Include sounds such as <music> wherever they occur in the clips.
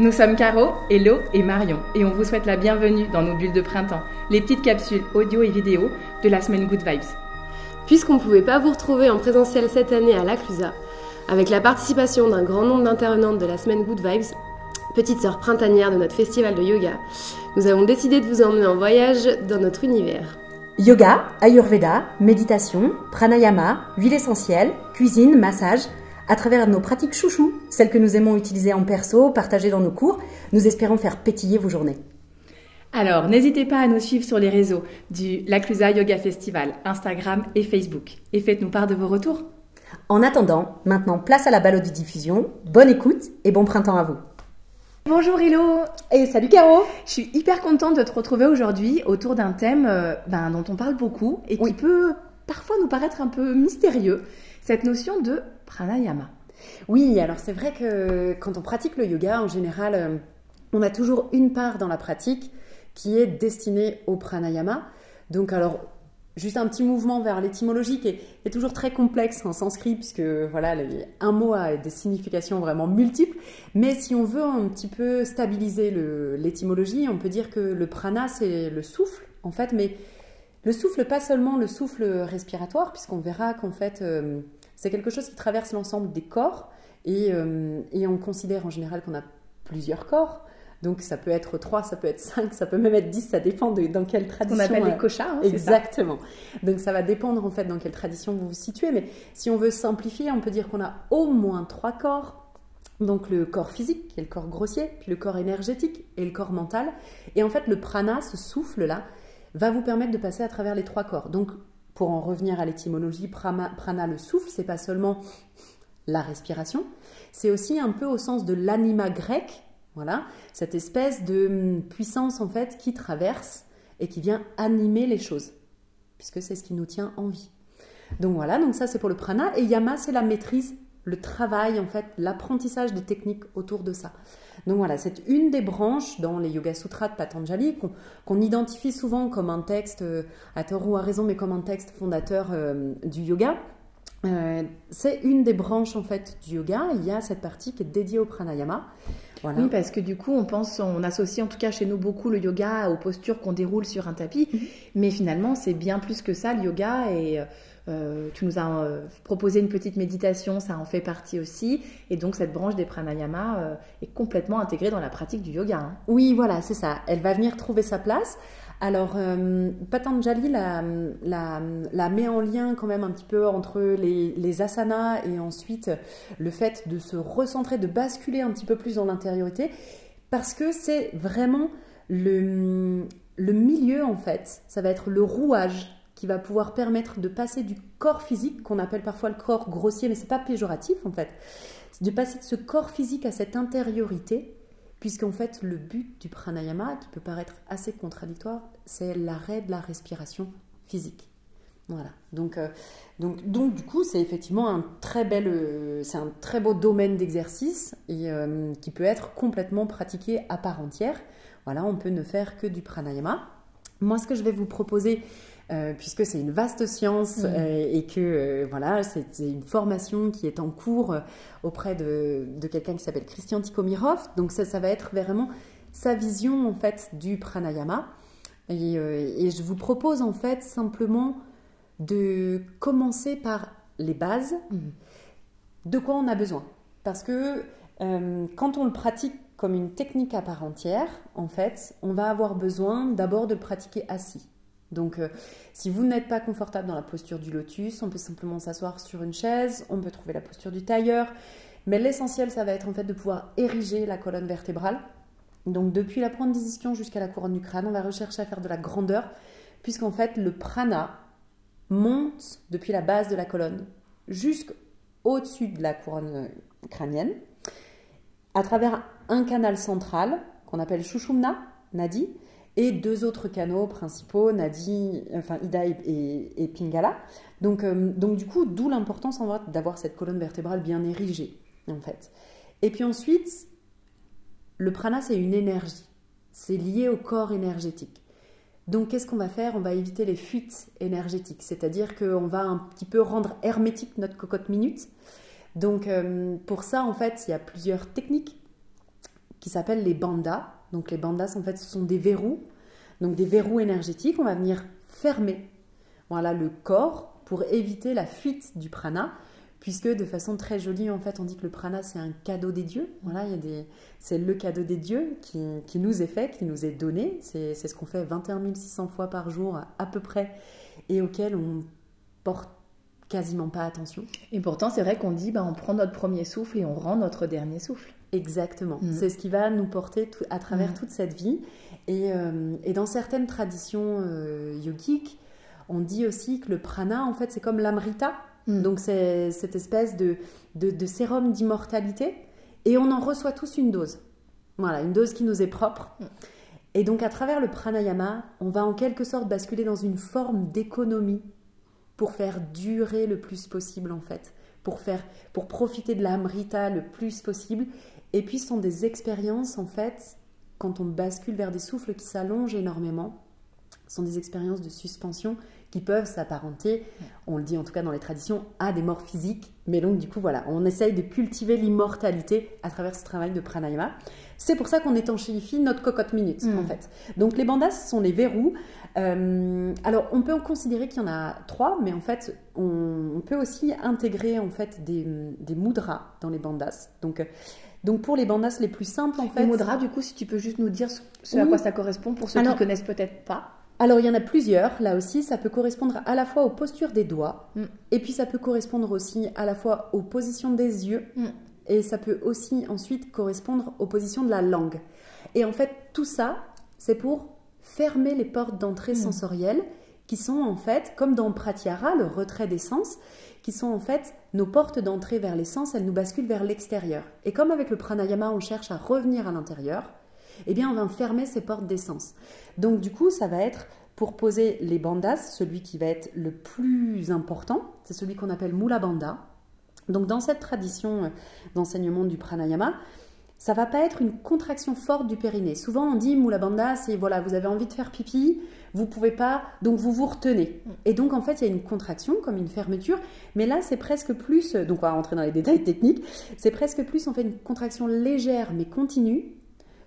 Nous sommes Caro, Hello et Marion et on vous souhaite la bienvenue dans nos bulles de printemps, les petites capsules audio et vidéo de la semaine Good Vibes. Puisqu'on ne pouvait pas vous retrouver en présentiel cette année à l'Aclusa, avec la participation d'un grand nombre d'intervenantes de la semaine Good Vibes, petite sœur printanière de notre festival de yoga, nous avons décidé de vous emmener en voyage dans notre univers. Yoga, Ayurveda, méditation, pranayama, huile essentielle, cuisine, massage, à travers nos pratiques chouchou, celles que nous aimons utiliser en perso, partager dans nos cours, nous espérons faire pétiller vos journées. Alors, n'hésitez pas à nous suivre sur les réseaux du L'Aclusa Yoga Festival, Instagram et Facebook. Et faites-nous part de vos retours. En attendant, maintenant place à la diffusion. Bonne écoute et bon printemps à vous. Bonjour Hello Et salut Caro Je suis hyper contente de te retrouver aujourd'hui autour d'un thème euh, ben, dont on parle beaucoup et qui peut parfois nous paraître un peu mystérieux, cette notion de pranayama. Oui, alors c'est vrai que quand on pratique le yoga, en général, euh, on a toujours une part dans la pratique qui est destinée au pranayama. Donc alors, juste un petit mouvement vers l'étymologie qui est, toujours très complexe en sanskrit, puisque voilà, un mot a des significations vraiment multiples. Mais si on veut un petit peu stabiliser l'étymologie, on peut dire que le prana, c'est le souffle, en fait, mais le souffle, pas seulement le souffle respiratoire, puisqu'on verra qu'en fait, euh, c'est quelque chose qui traverse l'ensemble des corps, et, euh, et on considère en général qu'on a plusieurs corps. Donc ça peut être 3, ça peut être 5, ça peut même être 10, ça dépend de dans quelle tradition. On appelle les kosha. Hein, Exactement. Donc ça va dépendre en fait dans quelle tradition vous vous situez. Mais si on veut simplifier, on peut dire qu'on a au moins trois corps. Donc le corps physique, qui est le corps grossier, puis le corps énergétique et le corps mental. Et en fait le prana, ce souffle-là, va vous permettre de passer à travers les trois corps. Donc pour en revenir à l'étymologie, prana, le souffle, c'est pas seulement la respiration, c'est aussi un peu au sens de l'anima grec, voilà, cette espèce de hum, puissance en fait qui traverse et qui vient animer les choses, puisque c'est ce qui nous tient en vie. Donc voilà, donc ça c'est pour le prana et yama c'est la maîtrise, le travail en fait, l'apprentissage des techniques autour de ça. Donc voilà, c'est une des branches dans les Yoga Sutras de Patanjali qu'on identifie souvent comme un texte, euh, à tort ou à raison, mais comme un texte fondateur euh, du yoga. Euh, c'est une des branches en fait du yoga. Il y a cette partie qui est dédiée au pranayama. Oui, parce que du coup, on pense, on associe en tout cas chez nous beaucoup le yoga aux postures qu'on déroule sur un tapis, mhm. mais finalement, c'est bien plus que ça le yoga. Et euh, tu nous as euh, proposé une petite méditation, ça en fait partie aussi. Et donc, cette branche des pranayama euh, est complètement intégrée dans la pratique du yoga. Hein. Oui, voilà, c'est ça. Elle va venir trouver sa place. Alors, Patanjali la, met en lien quand même un petit peu entre les, asanas et ensuite le fait de se recentrer, de basculer un petit peu plus dans l'intériorité, parce que c'est vraiment le milieu en fait, ça va être le rouage qui va pouvoir permettre de passer du corps physique, qu'on appelle parfois le corps grossier, mais c'est pas péjoratif en fait, de passer de ce corps physique à cette intériorité puisqu'en fait le but du pranayama, qui peut paraître assez contradictoire, c'est l'arrêt de la respiration physique. Voilà. Donc, euh, donc, donc du coup, c'est effectivement un très bel, euh, c'est un très beau domaine d'exercice et euh, qui peut être complètement pratiqué à part entière. Voilà, on peut ne faire que du pranayama. Moi, ce que je vais vous proposer, euh, puisque c'est une vaste science mm. euh, et que euh, voilà, c'est une formation qui est en cours auprès de, quelqu'un qui s'appelle Christian Tikomirov. Donc ça, ça va être vraiment sa vision en fait du pranayama. Et, je vous propose en fait simplement de commencer par les bases. Mm. De quoi on a besoin? Parce que quand on le pratique comme une technique à part entière, en fait, on va avoir besoin d'abord de le pratiquer assis. Donc, euh, si vous n'êtes pas confortable dans la posture du lotus, on peut simplement s'asseoir sur une chaise, on peut trouver la posture du tailleur. Mais l'essentiel, ça va être en fait de pouvoir ériger la colonne vertébrale. Donc, depuis la pointe des jusqu'à la couronne du crâne, on va rechercher à faire de la grandeur, puisqu'en fait, le prana monte depuis la base de la colonne jusqu'au-dessus de la couronne crânienne, à travers un canal central qu'on appelle Shushumna, Nadi, et deux autres canaux principaux, Nadi, enfin Ida et, Pingala. Donc, euh, donc du coup, d'où l'importance d'avoir cette colonne vertébrale bien érigée, en fait. Et puis ensuite, le prana, c'est une énergie. C'est lié au corps énergétique. Donc, qu'est-ce qu'on va faire? On va éviter les fuites énergétiques, c'est-à-dire qu'on va un petit peu rendre hermétique notre cocotte minute. Donc, euh, pour ça, en fait, il y a plusieurs techniques qui s'appellent les bandas. Donc les bandas, en fait, ce sont des verrous, donc des verrous énergétiques. On va venir fermer voilà, le corps pour éviter la fuite du prana, puisque de façon très jolie, en fait, on dit que le prana, c'est un cadeau des dieux. Voilà, il y a des... C'est le cadeau des dieux qui, qui, nous est fait, qui nous est donné. C'est ce qu'on fait 21 600 fois par jour à peu près, et auquel on porte quasiment pas attention. Et pourtant, c'est vrai qu'on dit, bah, on prend notre premier souffle et on rend notre dernier souffle. Exactement. Mm. C'est ce qui va nous porter à travers mm. toute cette vie. Et, euh, et, dans certaines traditions euh, yogiques, on dit aussi que le prana, en fait, c'est comme l'amrita. Mm. Donc, c'est cette espèce de, de, de sérum d'immortalité. Et on en reçoit tous une dose. Voilà, une dose qui nous est propre. Et donc, à travers le pranayama, on va en quelque sorte basculer dans une forme d'économie pour faire durer le plus possible en fait, pour faire pour profiter de l'amrita le plus possible et puis ce sont des expériences en fait quand on bascule vers des souffles qui s'allongent énormément, ce sont des expériences de suspension qui peuvent s'apparenter, on le dit en tout cas dans les traditions, à des morts physiques. Mais donc du coup voilà, on essaye de cultiver l'immortalité à travers ce travail de pranayama. C'est pour ça qu'on étanchéifie notre cocotte minute en mm. fait. Donc les bandas sont les verrous. Euh, alors on peut considérer qu'il y en a trois, mais en fait on, peut aussi intégrer en fait des, des mudras dans les bandas. Donc donc pour les bandas les plus simples en fait. Mudras du coup si tu peux juste nous dire ce, à quoi ça correspond pour ceux qui connaissent peut-être pas. Alors il y en a plusieurs, là aussi, ça peut correspondre à la fois aux postures des doigts, mm. et puis ça peut correspondre aussi à la fois aux positions des yeux, mm. et ça peut aussi ensuite correspondre aux positions de la langue. Et en fait, tout ça, c'est pour fermer les portes d'entrée mm. sensorielles, qui sont en fait, comme dans Pratyahara, le retrait des sens, qui sont en fait nos portes d'entrée vers les sens, elles nous basculent vers l'extérieur. Et comme avec le pranayama, on cherche à revenir à l'intérieur, eh bien, on va fermer ces portes d'essence. Donc, du coup, ça va être pour poser les bandas, celui qui va être le plus important, c'est celui qu'on appelle Mula Bandha. Donc, dans cette tradition euh, d'enseignement du pranayama, ça va pas être une contraction forte du périnée. Souvent, on dit Mula Bandha, c'est voilà, vous avez envie de faire pipi, vous pouvez pas, donc vous vous retenez. Et donc, en fait, il y a une contraction, comme une fermeture, mais là, c'est presque plus, donc on va rentrer dans les détails techniques, c'est presque plus, en fait, une contraction légère mais continue,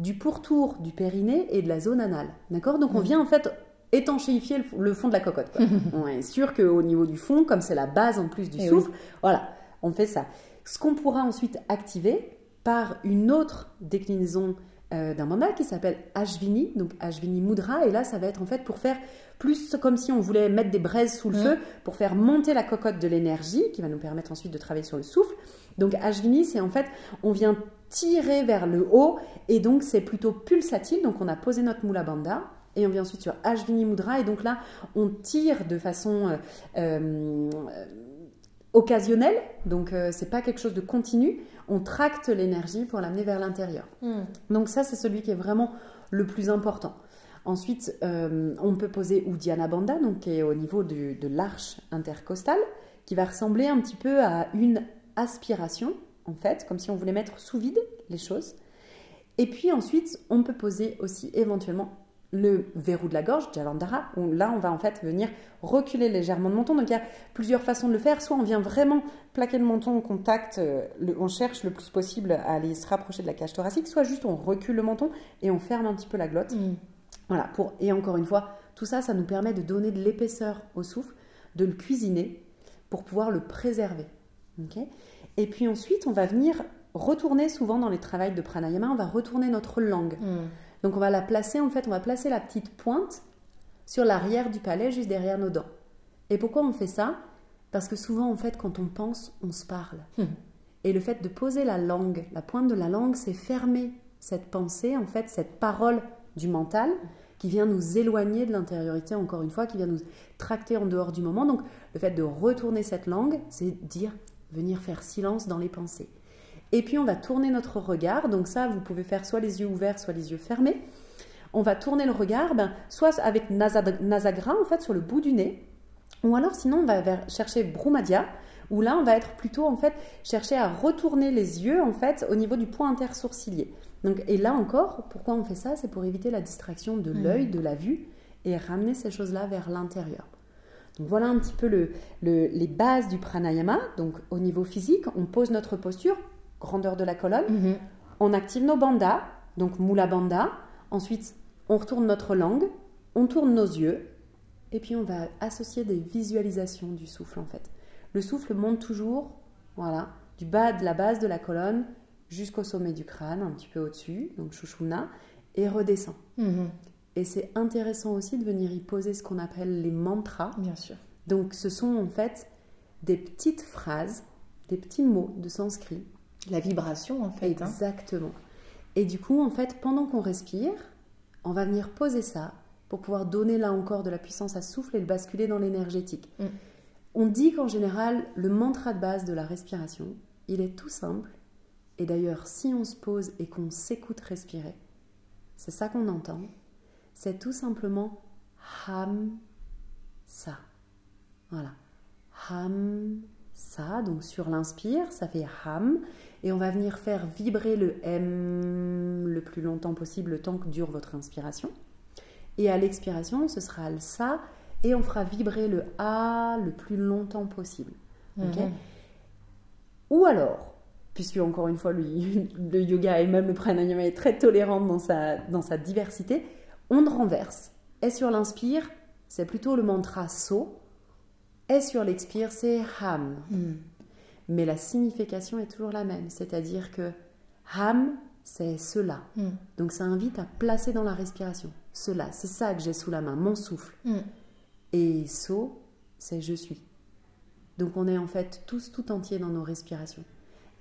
du pourtour du périnée et de la zone anale. D'accord? Donc on mm. vient en fait étanchéifier le, fond de la cocotte. <laughs> on est sûr qu'au niveau du fond, comme c'est la base en plus du eh souffle, voilà, on fait ça. Ce qu'on pourra ensuite activer par une autre déclinaison euh, d'un mandat qui s'appelle Ashvini, donc Ashvini Mudra, et là ça va être en fait pour faire plus comme si on voulait mettre des braises sous le mm. feu, pour faire monter la cocotte de l'énergie, qui va nous permettre ensuite de travailler sur le souffle. Donc Ashvini, c'est en fait, on vient tirer vers le haut et donc c'est plutôt pulsatile. Donc on a posé notre Mula Bandha et on vient ensuite sur Ashvini Mudra et donc là on tire de façon euh, euh, occasionnelle. Donc c'est pas quelque chose de continu. On tracte l'énergie pour l'amener vers l'intérieur. Hmm. Donc ça c'est celui qui est vraiment le plus important. Ensuite, on peut poser Uddiyana Bandha, donc qui est au niveau de l'arche intercostale, qui va ressembler un petit peu à une aspiration en fait, comme si on voulait mettre sous vide les choses. Et puis ensuite, on peut poser aussi éventuellement le verrou de la gorge, Jalandhara, où là, on va en fait venir reculer légèrement le menton. Donc il y a plusieurs façons de le faire. Soit on vient vraiment plaquer le menton au contact, euh, on cherche le plus possible à aller se rapprocher de la cage thoracique, soit juste on recule le menton et on ferme un petit peu la glotte. Mm. Voilà, pour, et encore une fois, tout ça, ça nous permet de donner de l'épaisseur au souffle, de le cuisiner pour pouvoir le préserver. et puis ensuite, on va venir retourner souvent dans les travails de pranayama, on va retourner notre langue. Hmm. Donc on va la placer, en fait, on va placer la petite pointe sur l'arrière du palais, juste derrière nos dents. Et pourquoi on fait ça? Parce que souvent, en fait, quand on pense, on se parle. Hmm. Et le fait de poser la langue, la pointe de la langue, c'est fermer cette pensée, en fait, cette parole du mental qui vient nous éloigner de l'intériorité, encore une fois, qui vient nous tracter en dehors du moment. Donc, le fait de retourner cette langue, c'est dire venir faire silence dans les pensées. Et puis on va tourner notre regard, donc ça vous pouvez faire soit les yeux ouverts, soit les yeux fermés. On va tourner le regard, ben, soit avec nasagra en fait sur le bout du nez, ou alors sinon on va chercher Brumadia, où là on va être plutôt en fait chercher à retourner les yeux en fait au niveau du point intersourcilier. Donc, et là encore, pourquoi on fait ça? C'est pour éviter la distraction de l'œil, mmh. de la vue, et ramener ces choses-là vers l'intérieur. Donc voilà un petit peu le, les bases du pranayama. Donc au niveau physique, on pose notre posture, grandeur de la colonne, mhm. on active nos bandas donc Mula Bandha. Ensuite, on retourne notre langue, on tourne nos yeux, et puis on va associer des visualisations du souffle en fait. Le souffle monte toujours, voilà, du bas de la base de la colonne jusqu'au sommet du crâne, un petit peu au-dessus, donc Shushumna, et redescend. Mhm. Et c'est intéressant aussi de venir y poser ce qu'on appelle les mantras. Bien sûr. Donc ce sont en fait des petites phrases, des petits mots de sanskrit. La vibration, en fait. hein. Exactement. Et du coup, en fait, pendant qu'on respire, on va venir poser ça pour pouvoir donner là encore de la puissance à souffle et le basculer dans l'énergétique. Mm. On dit qu'en général, le mantra de base de la respiration, il est tout simple. Et d'ailleurs, si on se pose et qu'on s'écoute respirer, c'est ça qu'on entend. C'est tout simplement Ham Sa. Voilà. Ham Sa. Donc sur l'inspire, ça fait Ham. Et on va venir faire vibrer le M le plus longtemps possible, le temps que dure votre inspiration. Et à l'expiration, ce sera le Sa. Et on fera vibrer le A le plus longtemps possible. Mhm. Ou alors, puisque encore une fois, le, <laughs> le yoga et même le pranayama est très tolérant dans sa, dans sa diversité, on renverse. Et sur l'inspire, c'est plutôt le mantra So. Et sur l'expire, c'est Ham. Mhm. Mais la signification est toujours la même, c'est-à-dire que Ham, c'est cela. Mhm. Donc ça invite à placer dans la respiration. Cela, c'est ça que j'ai sous la main, mon souffle. Mhm. Et So, c'est je suis. Donc on est en fait tous tout entiers dans nos respirations.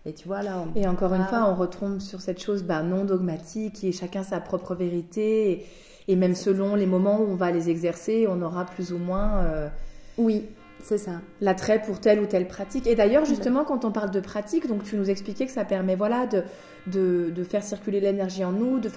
Et tu vois là, on- Et encore une fois, on retombe sur cette chose bah, non dogmatique, qui est chacun sa propre vérité. Et, et même selon les moments où on va les exercer, on aura plus ou moins euh, oui, c'est ça. l'attrait pour telle ou telle pratique. Et d'ailleurs, justement, quand on parle de pratique, donc tu nous expliquais que ça permet voilà, de, de, de faire circuler l'énergie en nous. De,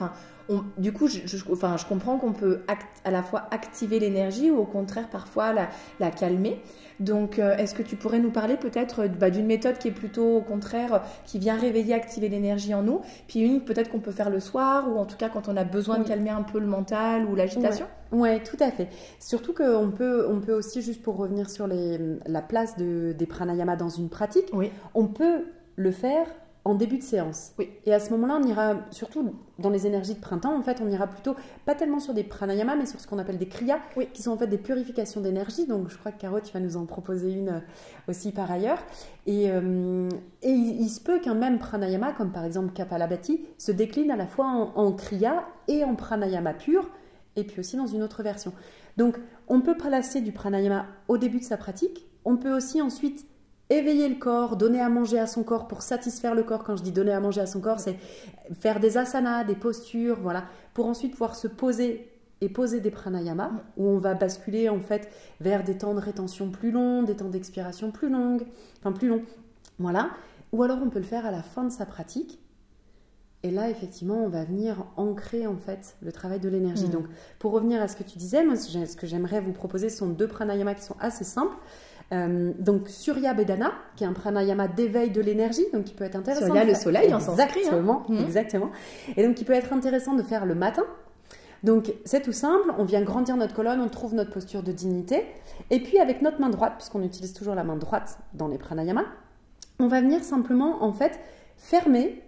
on- du coup, je, je- enfin, je comprends qu'on peut act- à la fois activer l'énergie ou au contraire parfois la, la calmer. Donc, euh, est-ce que tu pourrais nous parler peut-être euh, bah, d'une méthode qui est plutôt au contraire, euh, qui vient réveiller, activer l'énergie en nous, puis une peut-être qu'on peut faire le soir ou en tout cas quand on a besoin Oui. de calmer un peu le mental ou l'agitation? Ouais, tout à fait. Surtout qu'on peut, on peut aussi, juste pour revenir sur les, la place de, des pranayamas dans une pratique, Oui. on peut le faire en début de séance. Oui. Et à ce moment-là, on ira, surtout dans les énergies de printemps, en fait, on ira plutôt, pas tellement sur des pranayamas, mais sur ce qu'on appelle des kriyas, Oui. qui sont en fait des purifications d'énergie. Donc, je crois que Caro, tu vas nous en proposer une euh, aussi par ailleurs. Et, euh, et il, il se peut qu'un même pranayama, comme par exemple Kapalabhati, se décline à la fois en, en kriya et en pranayama pur, et puis aussi dans une autre version. Donc, on peut placer du pranayama au début de sa pratique. On peut aussi ensuite éveiller le corps, donner à manger à son corps pour satisfaire le corps. Quand je dis donner à manger à son corps, c'est faire des asanas, des postures, voilà, pour ensuite pouvoir se poser et poser des pranayamas où on va basculer en fait vers des temps de rétention plus longs, des temps d'expiration plus longues, enfin plus longs, voilà. Ou alors on peut le faire à la fin de sa pratique. Et là, effectivement, on va venir ancrer en fait le travail de l'énergie. Mm. Donc, pour revenir à ce que tu disais, moi, ce que j'ai- ce que j'aimerais vous proposer ce sont deux pranayamas qui sont assez simples. Euh, donc Surya Bedana, qui est un pranayama d'éveil de l'énergie, donc qui peut être intéressant. Surya, le soleil en sanskrit, hein. Exactement, Mhm. exactement. Et donc qui peut être intéressant de faire le matin. Donc c'est tout simple, on vient grandir notre colonne, on trouve notre posture de dignité, et puis avec notre main droite, puisqu'on utilise toujours la main droite dans les pranayamas, on va venir simplement en fait fermer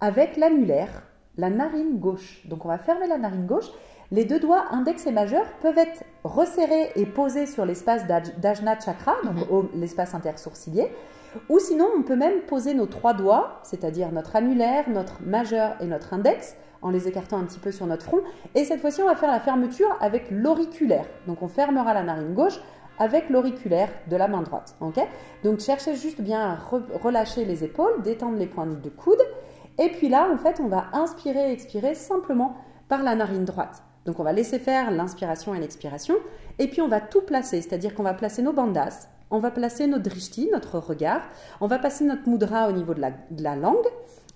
avec l'annulaire la narine gauche. Donc on va fermer la narine gauche. Les deux doigts index et majeur peuvent être resserrés et posés sur l'espace d'Aj- d'Ajna Chakra, donc au- l'espace intersourcilier. Ou sinon, on peut même poser nos trois doigts, c'est-à-dire notre annulaire, notre majeur et notre index, en les écartant un petit peu sur notre front. Et cette fois-ci, on va faire la fermeture avec l'auriculaire. Donc on fermera la narine gauche avec l'auriculaire de la main droite. Donc cherchez juste bien à re- relâcher les épaules, détendre les pointes de coude. Et puis là, en fait, on va inspirer et expirer simplement par la narine droite. Donc on va laisser faire l'inspiration et l'expiration. Et puis on va tout placer, c'est-à-dire qu'on va placer nos bandas, on va placer notre drishti, notre regard, on va passer notre mudra au niveau de la, de la langue.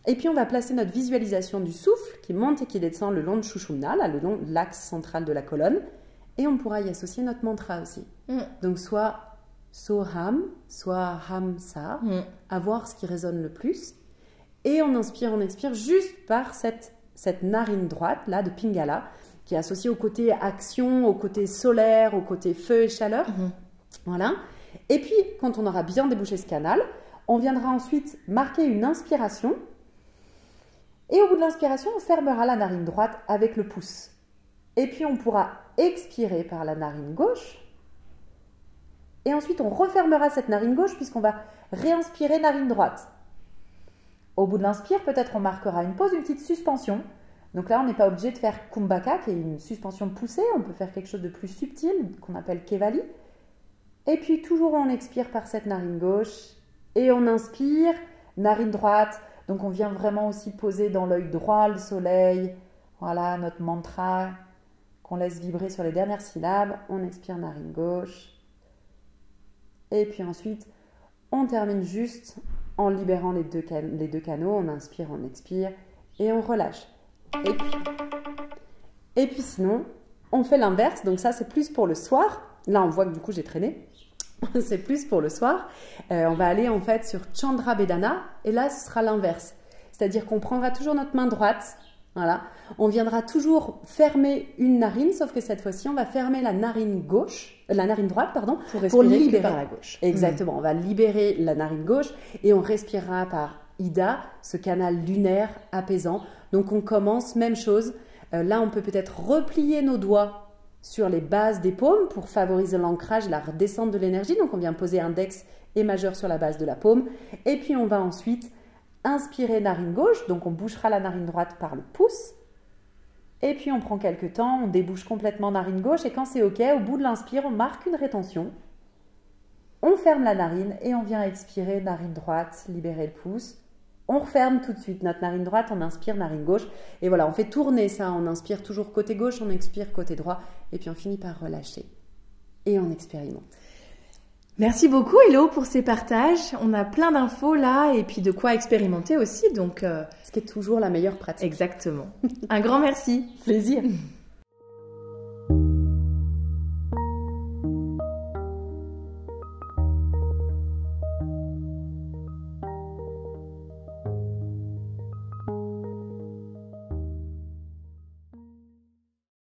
Et puis on va placer notre visualisation du souffle qui monte et qui descend le long de Shushumna, là, le long de l'axe central de la colonne. Et on pourra y associer notre mantra aussi. Mm. Donc soit Soham, soit Hamsa, Mm. à voir ce qui résonne le plus. Et on inspire, on expire juste par cette, cette narine droite, là, de Pingala, qui est associée au côté action, au côté solaire, au côté feu et chaleur. Mhm. Voilà. Et puis, quand on aura bien débouché ce canal, on viendra ensuite marquer une inspiration. Et au bout de l'inspiration, on fermera la narine droite avec le pouce. Et puis on pourra expirer par la narine gauche. Et ensuite, on refermera cette narine gauche puisqu'on va réinspirer narine droite. Au bout de l'inspire, peut-être on marquera une pause, une petite suspension. Donc là, on n'est pas obligé de faire kumbhaka, qui est une suspension poussée. On peut faire quelque chose de plus subtil, qu'on appelle kevali. Et puis, toujours on expire par cette narine gauche. Et on inspire, narine droite. Donc, on vient vraiment aussi poser dans l'œil droit le soleil. Voilà notre mantra qu'on laisse vibrer sur les dernières syllabes. On expire narine gauche. Et puis ensuite, on termine juste en libérant les deux, les deux canaux. On inspire, on expire et on relâche. Et puis, et puis sinon, on fait l'inverse. Donc ça, c'est plus pour le soir. Là, on voit que du coup, j'ai traîné. <laughs> c'est plus pour le soir. Euh, on va aller en fait sur Chandra Bedana. Et là, ce sera l'inverse. C'est-à-dire qu'on prendra toujours notre main droite. Voilà. On viendra toujours fermer une narine, sauf que cette fois-ci, on va fermer la narine gauche, euh, la narine droite, pardon, pour, libérer par la gauche. Exactement. On va libérer la narine gauche et on respirera par Ida, ce canal lunaire apaisant. Donc on commence, même chose. Euh, là, on peut peut-être replier nos doigts sur les bases des paumes pour favoriser l'ancrage la redescente de l'énergie. Donc on vient poser index et majeur sur la base de la paume. Et puis on va ensuite inspirer narine gauche. Donc on bouchera la narine droite par le pouce. Et puis on prend quelques temps, on débouche complètement narine gauche et quand c'est OK, au bout de l'inspire, on marque une rétention. On ferme la narine et on vient expirer narine droite, libérer le pouce. On referme tout de suite notre narine droite, on inspire narine gauche. Et voilà, on fait tourner ça. On inspire toujours côté gauche, on expire côté droit. Et puis on finit par relâcher. Et on expérimente. Merci beaucoup Hello pour ces partages. On a plein d'infos là et puis de quoi expérimenter aussi. Donc, euh, ce qui est toujours la meilleure pratique. Exactement. Un grand merci. <laughs> Plaisir.